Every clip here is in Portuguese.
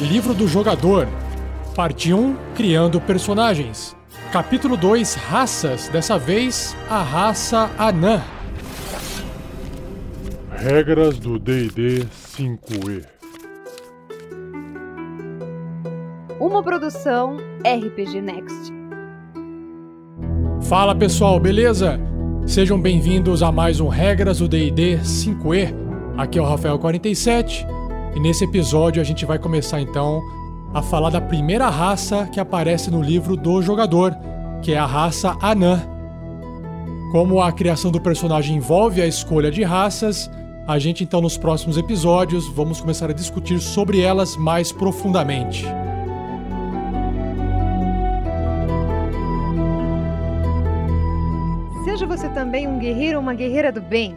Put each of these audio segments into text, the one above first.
Livro do Jogador. Parte 1 Criando Personagens. Capítulo 2 Raças, dessa vez a raça Anã. Regras do DD 5E. Uma produção RPG Next. Fala pessoal, beleza? Sejam bem-vindos a mais um Regras do DD 5E. Aqui é o Rafael47 e nesse episódio a gente vai começar então a falar da primeira raça que aparece no livro do jogador, que é a raça Anã. Como a criação do personagem envolve a escolha de raças, a gente então nos próximos episódios vamos começar a discutir sobre elas mais profundamente. Seja você também um guerreiro ou uma guerreira do bem.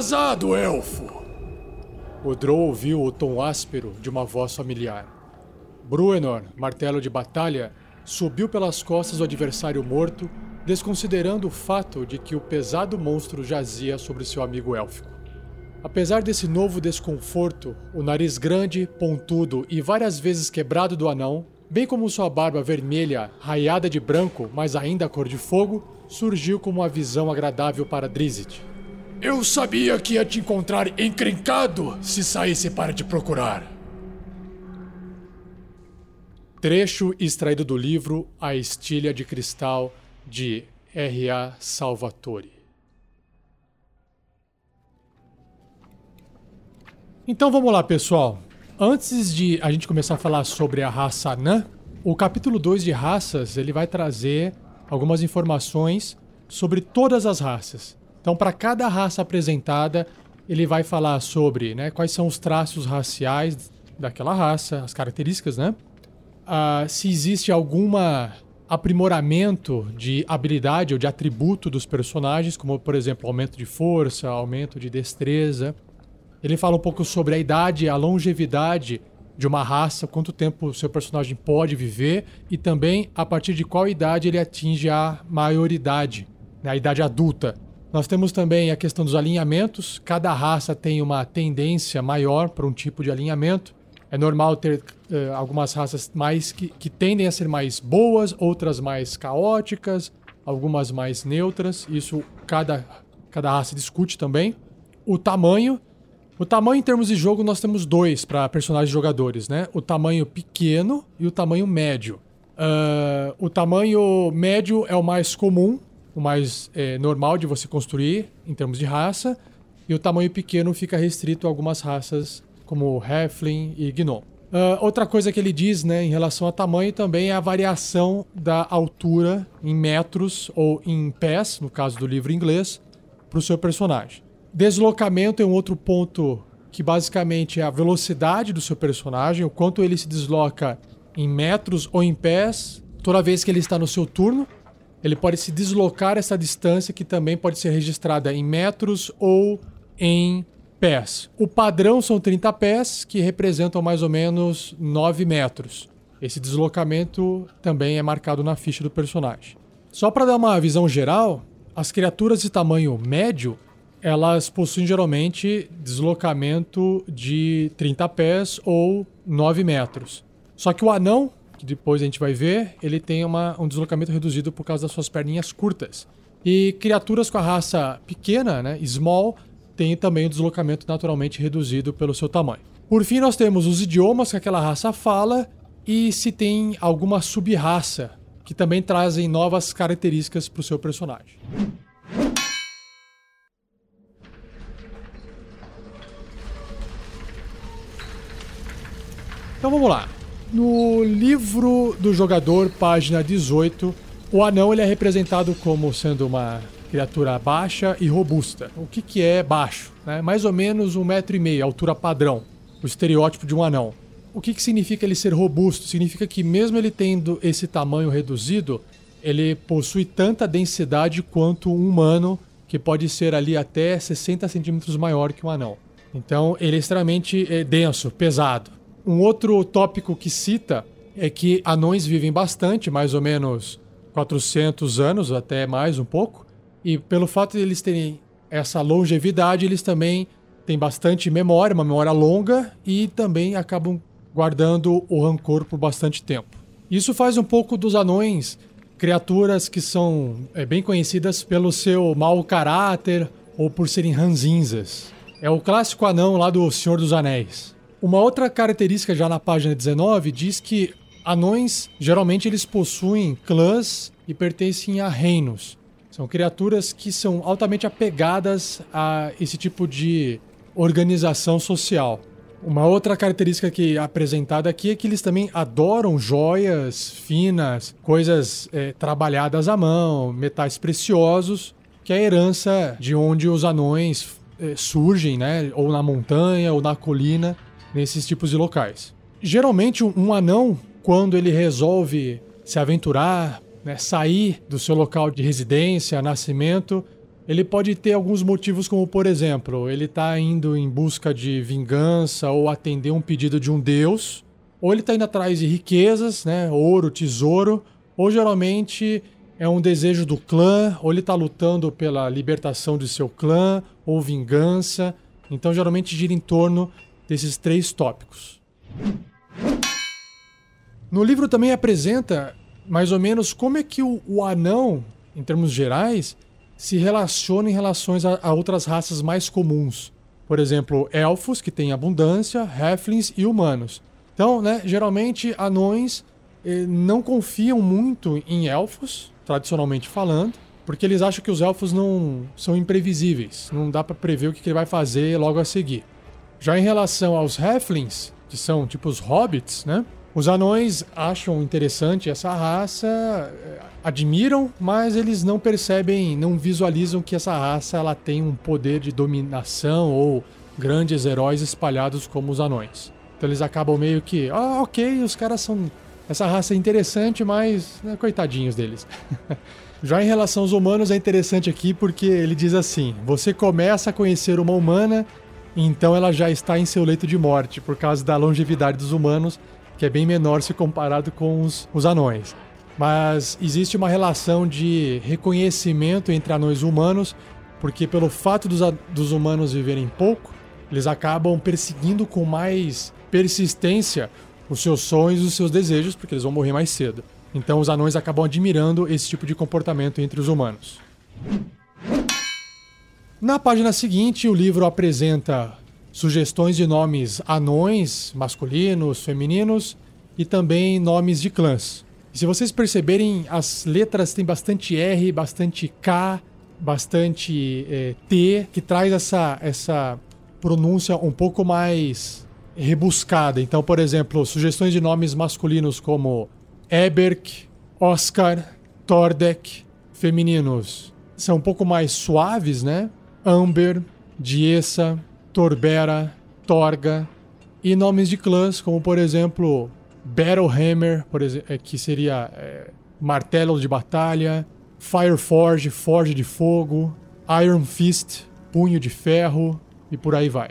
atrasado, elfo! O Drow ouviu o tom áspero de uma voz familiar. Bruenor, martelo de batalha, subiu pelas costas do adversário morto, desconsiderando o fato de que o pesado monstro jazia sobre seu amigo élfico. Apesar desse novo desconforto, o nariz grande, pontudo e várias vezes quebrado do anão, bem como sua barba vermelha, raiada de branco, mas ainda cor de fogo, surgiu como uma visão agradável para Drizzt. Eu sabia que ia te encontrar encrencado se saísse para te procurar. Trecho extraído do livro A Estilha de Cristal de R.A. Salvatore. Então vamos lá, pessoal. Antes de a gente começar a falar sobre a raça Anã, o capítulo 2 de raças ele vai trazer algumas informações sobre todas as raças. Então, para cada raça apresentada, ele vai falar sobre né, quais são os traços raciais daquela raça, as características, né? Ah, se existe alguma aprimoramento de habilidade ou de atributo dos personagens, como por exemplo aumento de força, aumento de destreza. Ele fala um pouco sobre a idade, a longevidade de uma raça, quanto tempo o seu personagem pode viver e também a partir de qual idade ele atinge a maioridade, né, a idade adulta. Nós temos também a questão dos alinhamentos. Cada raça tem uma tendência maior para um tipo de alinhamento. É normal ter uh, algumas raças mais que, que tendem a ser mais boas, outras mais caóticas, algumas mais neutras. Isso cada, cada raça discute também. O tamanho. O tamanho em termos de jogo nós temos dois para personagens jogadores, né? O tamanho pequeno e o tamanho médio. Uh, o tamanho médio é o mais comum, o mais é, normal de você construir em termos de raça, e o tamanho pequeno fica restrito a algumas raças como Halfling e Gnome. Uh, outra coisa que ele diz né, em relação a tamanho também é a variação da altura em metros ou em pés, no caso do livro inglês, para o seu personagem. Deslocamento é um outro ponto que basicamente é a velocidade do seu personagem, o quanto ele se desloca em metros ou em pés toda vez que ele está no seu turno ele pode se deslocar essa distância que também pode ser registrada em metros ou em pés. O padrão são 30 pés, que representam mais ou menos 9 metros. Esse deslocamento também é marcado na ficha do personagem. Só para dar uma visão geral, as criaturas de tamanho médio, elas possuem geralmente deslocamento de 30 pés ou 9 metros. Só que o anão que depois a gente vai ver, ele tem uma, um deslocamento reduzido por causa das suas perninhas curtas. E criaturas com a raça pequena, né, small, tem também o deslocamento naturalmente reduzido pelo seu tamanho. Por fim, nós temos os idiomas que aquela raça fala e se tem alguma sub-raça que também trazem novas características para o seu personagem. Então vamos lá. No livro do jogador, página 18, o anão ele é representado como sendo uma criatura baixa e robusta. O que, que é baixo? Né? Mais ou menos um metro e meio, altura padrão. o estereótipo de um anão. O que, que significa ele ser robusto? Significa que, mesmo ele tendo esse tamanho reduzido, ele possui tanta densidade quanto um humano, que pode ser ali até 60 centímetros maior que um anão. Então, ele é extremamente é, denso, pesado. Um outro tópico que cita é que anões vivem bastante, mais ou menos 400 anos, até mais um pouco, e pelo fato de eles terem essa longevidade, eles também têm bastante memória, uma memória longa, e também acabam guardando o rancor por bastante tempo. Isso faz um pouco dos anões criaturas que são é, bem conhecidas pelo seu mau caráter ou por serem ranzinzas. É o clássico anão lá do Senhor dos Anéis. Uma outra característica já na página 19 diz que anões geralmente eles possuem clãs e pertencem a reinos. São criaturas que são altamente apegadas a esse tipo de organização social. Uma outra característica que é apresentada aqui é que eles também adoram joias finas, coisas é, trabalhadas à mão, metais preciosos, que é a herança de onde os anões é, surgem, né? Ou na montanha ou na colina, nesses tipos de locais. Geralmente, um anão, quando ele resolve se aventurar, né, sair do seu local de residência, nascimento, ele pode ter alguns motivos, como por exemplo, ele está indo em busca de vingança ou atender um pedido de um deus, ou ele está indo atrás de riquezas, né, ouro, tesouro, ou geralmente é um desejo do clã, ou ele está lutando pela libertação de seu clã, ou vingança. Então, geralmente gira em torno desses três tópicos. No livro também apresenta mais ou menos como é que o, o anão, em termos gerais, se relaciona em relações a, a outras raças mais comuns. Por exemplo, elfos, que têm abundância, halflings e humanos. Então, né, geralmente, anões eh, não confiam muito em elfos, tradicionalmente falando, porque eles acham que os elfos não são imprevisíveis, não dá para prever o que, que ele vai fazer logo a seguir. Já em relação aos halflings, que são tipo os hobbits, né? Os anões acham interessante essa raça, eh, admiram, mas eles não percebem, não visualizam que essa raça ela tem um poder de dominação ou grandes heróis espalhados como os anões. Então eles acabam meio que, ah, ok, os caras são. Essa raça é interessante, mas né, coitadinhos deles. Já em relação aos humanos é interessante aqui porque ele diz assim: você começa a conhecer uma humana, então ela já está em seu leito de morte por causa da longevidade dos humanos que é bem menor se comparado com os, os anões. Mas existe uma relação de reconhecimento entre anões humanos, porque pelo fato dos, dos humanos viverem pouco, eles acabam perseguindo com mais persistência os seus sonhos e os seus desejos, porque eles vão morrer mais cedo. Então os anões acabam admirando esse tipo de comportamento entre os humanos. Na página seguinte, o livro apresenta sugestões de nomes anões, masculinos, femininos e também nomes de clãs. E se vocês perceberem, as letras têm bastante R, bastante K, bastante é, T, que traz essa, essa pronúncia um pouco mais rebuscada. Então, por exemplo, sugestões de nomes masculinos como Eberk, Oscar, Tordek, femininos são um pouco mais suaves, né? Amber, Diessa, Torbera, Torga e nomes de clãs, como por exemplo Battlehammer, por exemplo, é, que seria é, martelo de batalha, Fireforge, forge de fogo, Iron Fist, punho de ferro e por aí vai.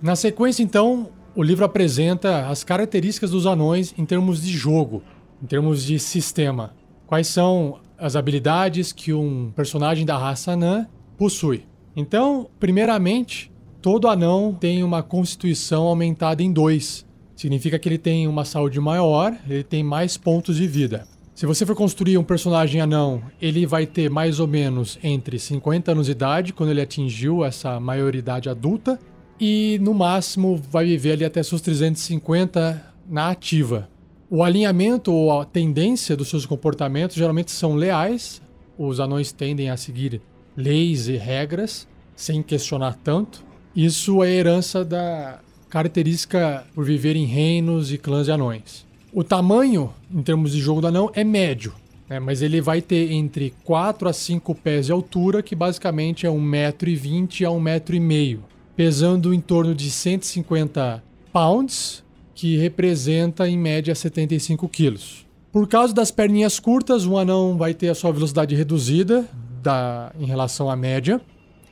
Na sequência, então, o livro apresenta as características dos anões em termos de jogo, em termos de sistema. Quais são as habilidades que um personagem da raça anã possui. Então, primeiramente, todo anão tem uma constituição aumentada em dois. Significa que ele tem uma saúde maior, ele tem mais pontos de vida. Se você for construir um personagem anão, ele vai ter mais ou menos entre 50 anos de idade, quando ele atingiu essa maioridade adulta, e no máximo vai viver ali até seus 350 na ativa. O alinhamento ou a tendência dos seus comportamentos geralmente são leais. Os anões tendem a seguir leis e regras sem questionar tanto. Isso é herança da característica por viver em reinos e clãs de anões. O tamanho, em termos de jogo do anão, é médio, né? mas ele vai ter entre 4 a 5 pés de altura, que basicamente é 1,20m a 1,5m. pesando em torno de 150 pounds, que representa em média 75 quilos. Por causa das perninhas curtas, um anão vai ter a sua velocidade reduzida da, em relação à média.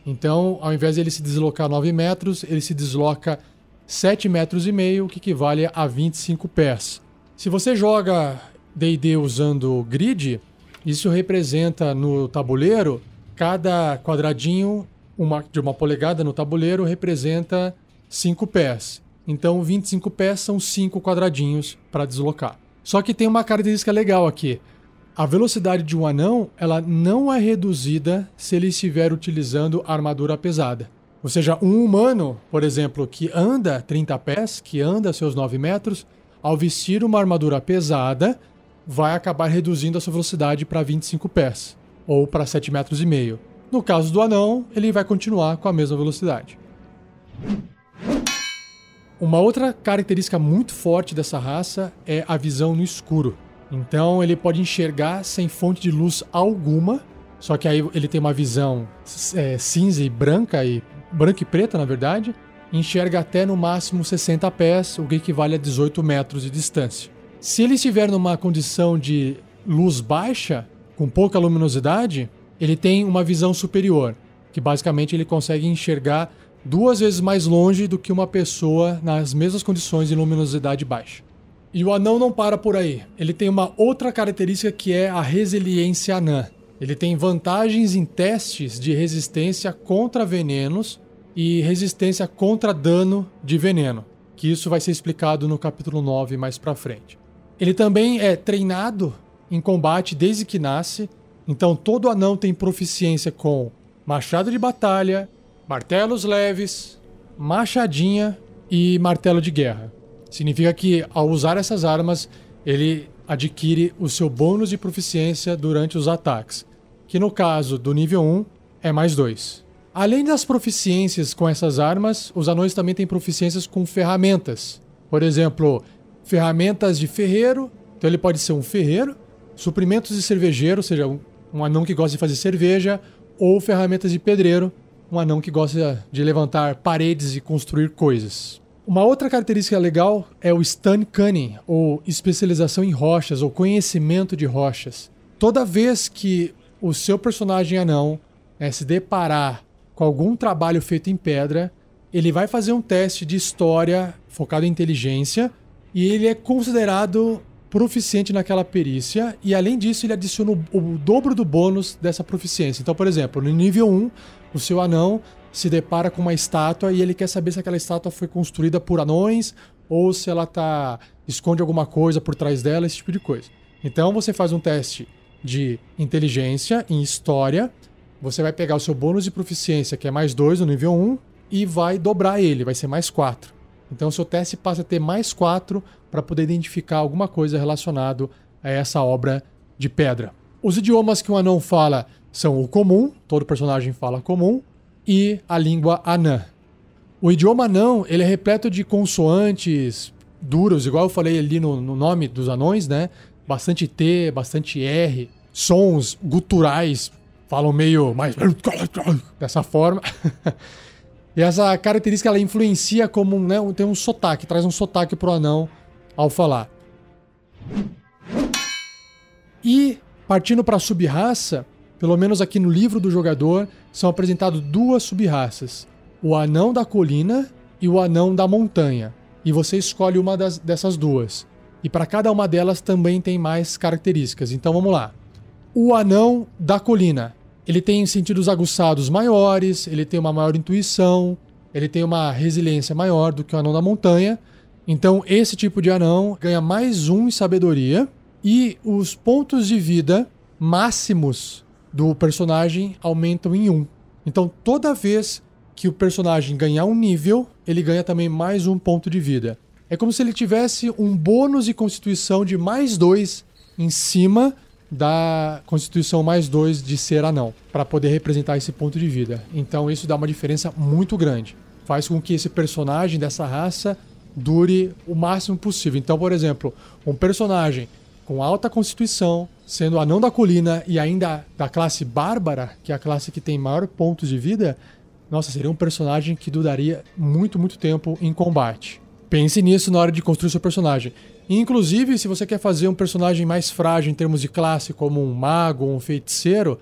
Então, ao invés de ele se deslocar 9 metros, ele se desloca 7 metros e meio, o que equivale a 25 pés. Se você joga D&D usando grid, isso representa no tabuleiro cada quadradinho uma, de uma polegada no tabuleiro representa 5 pés. Então 25 pés são 5 quadradinhos para deslocar. Só que tem uma característica legal aqui. A velocidade de um anão ela não é reduzida se ele estiver utilizando armadura pesada. Ou seja, um humano, por exemplo, que anda 30 pés, que anda seus 9 metros, ao vestir uma armadura pesada, vai acabar reduzindo a sua velocidade para 25 pés, ou para 7 metros e meio. No caso do anão, ele vai continuar com a mesma velocidade. Uma outra característica muito forte dessa raça é a visão no escuro. Então ele pode enxergar sem fonte de luz alguma, só que aí ele tem uma visão é, cinza e branca e branca e preta, na verdade, enxerga até no máximo 60 pés, o que equivale a 18 metros de distância. Se ele estiver numa condição de luz baixa, com pouca luminosidade, ele tem uma visão superior, que basicamente ele consegue enxergar duas vezes mais longe do que uma pessoa nas mesmas condições de luminosidade baixa. E o anão não para por aí. Ele tem uma outra característica que é a resiliência anã. Ele tem vantagens em testes de resistência contra venenos e resistência contra dano de veneno, que isso vai ser explicado no capítulo 9 mais para frente. Ele também é treinado em combate desde que nasce, então todo anão tem proficiência com machado de batalha, martelos leves, machadinha e martelo de guerra. Significa que ao usar essas armas, ele adquire o seu bônus de proficiência durante os ataques, que no caso do nível 1 é mais 2. Além das proficiências com essas armas, os anões também têm proficiências com ferramentas. Por exemplo, ferramentas de ferreiro, então ele pode ser um ferreiro, suprimentos de cervejeiro, ou seja, um anão que gosta de fazer cerveja, ou ferramentas de pedreiro, um anão que gosta de levantar paredes e construir coisas. Uma outra característica legal é o Stun Cunning, ou especialização em rochas, ou conhecimento de rochas. Toda vez que o seu personagem anão é, se deparar com algum trabalho feito em pedra, ele vai fazer um teste de história focado em inteligência e ele é considerado proficiente naquela perícia e além disso ele adiciona o, o dobro do bônus dessa proficiência. Então, por exemplo, no nível 1, o seu anão se depara com uma estátua e ele quer saber se aquela estátua foi construída por anões ou se ela tá esconde alguma coisa por trás dela, esse tipo de coisa. Então você faz um teste de inteligência em história, você vai pegar o seu bônus de proficiência, que é mais 2 no nível 1, e vai dobrar ele, vai ser mais 4. Então o seu teste passa a ter mais 4 para poder identificar alguma coisa relacionado a essa obra de pedra. Os idiomas que um anão fala são o comum, todo personagem fala comum, e a língua anã. O idioma anão ele é repleto de consoantes duros, igual eu falei ali no, no nome dos anões, né? Bastante T, bastante R, sons guturais, falam meio mais dessa forma. e essa característica ela influencia como né, tem um sotaque, traz um sotaque pro anão ao falar. E partindo para a sub-raça, pelo menos aqui no livro do jogador, são apresentadas duas sub-raças: o anão da colina e o anão da montanha. E você escolhe uma das, dessas duas. E para cada uma delas também tem mais características. Então vamos lá. O anão da colina. Ele tem sentidos aguçados maiores, ele tem uma maior intuição, ele tem uma resiliência maior do que o anão da montanha. Então esse tipo de anão ganha mais um em sabedoria e os pontos de vida máximos do personagem aumentam em 1. Então toda vez que o personagem ganhar um nível, ele ganha também mais um ponto de vida. É como se ele tivesse um bônus de constituição de mais 2 em cima da constituição mais 2 de ser anão, para poder representar esse ponto de vida. Então isso dá uma diferença muito grande. Faz com que esse personagem dessa raça dure o máximo possível. Então, por exemplo, um personagem com alta constituição, sendo anão da colina e ainda da classe bárbara, que é a classe que tem maior pontos de vida, nossa, seria um personagem que duraria muito, muito tempo em combate. Pense nisso na hora de construir seu personagem. Inclusive, se você quer fazer um personagem mais frágil em termos de classe, como um mago ou um feiticeiro,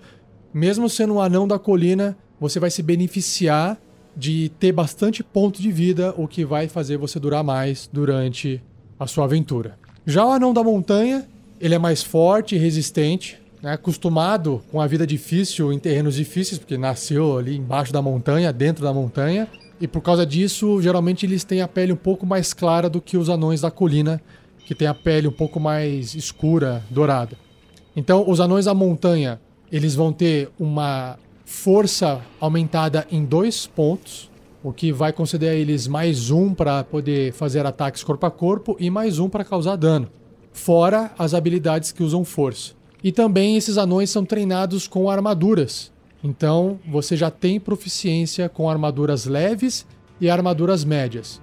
mesmo sendo um anão da colina, você vai se beneficiar de ter bastante ponto de vida, o que vai fazer você durar mais durante a sua aventura. Já o anão da montanha, ele é mais forte e resistente, né, acostumado com a vida difícil em terrenos difíceis, porque nasceu ali embaixo da montanha, dentro da montanha, e por causa disso, geralmente eles têm a pele um pouco mais clara do que os anões da colina, que tem a pele um pouco mais escura, dourada. Então, os anões da montanha, eles vão ter uma força aumentada em dois pontos, o que vai conceder a eles mais um para poder fazer ataques corpo a corpo e mais um para causar dano, fora as habilidades que usam força. E também esses anões são treinados com armaduras. Então você já tem proficiência com armaduras leves e armaduras médias.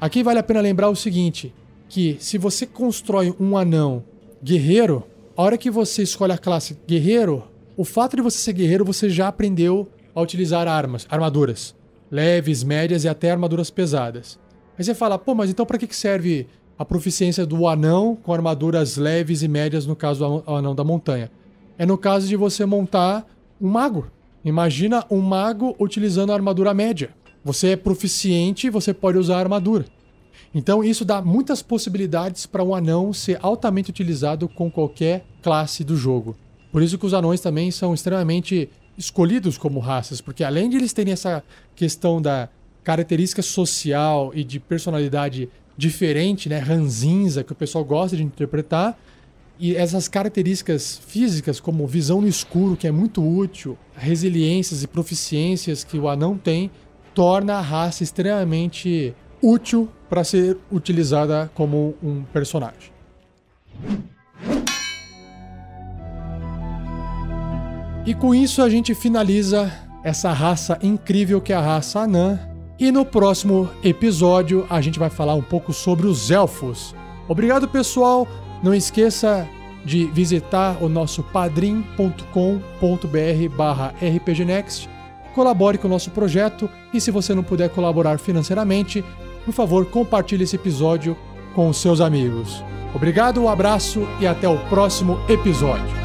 Aqui vale a pena lembrar o seguinte: que se você constrói um anão guerreiro, a hora que você escolhe a classe guerreiro, o fato de você ser guerreiro, você já aprendeu a utilizar armas, armaduras. Leves, médias e até armaduras pesadas. Aí você fala, pô, mas então para que serve a proficiência do anão com armaduras leves e médias, no caso do anão da montanha? É no caso de você montar um mago. Imagina um mago utilizando a armadura média. Você é proficiente, você pode usar a armadura. Então isso dá muitas possibilidades para um anão ser altamente utilizado com qualquer classe do jogo. Por isso que os anões também são extremamente escolhidos como raças, porque além de eles terem essa questão da característica social e de personalidade diferente, né, ranzinza, que o pessoal gosta de interpretar, e essas características físicas, como visão no escuro, que é muito útil, resiliências e proficiências que o anão tem, torna a raça extremamente útil para ser utilizada como um personagem. E com isso a gente finaliza essa raça incrível que é a raça anã. E no próximo episódio a gente vai falar um pouco sobre os elfos. Obrigado, pessoal. Não esqueça de visitar o nosso padrim.com.br barra rpgnext. Colabore com o nosso projeto e se você não puder colaborar financeiramente, por favor, compartilhe esse episódio com os seus amigos. Obrigado, um abraço e até o próximo episódio.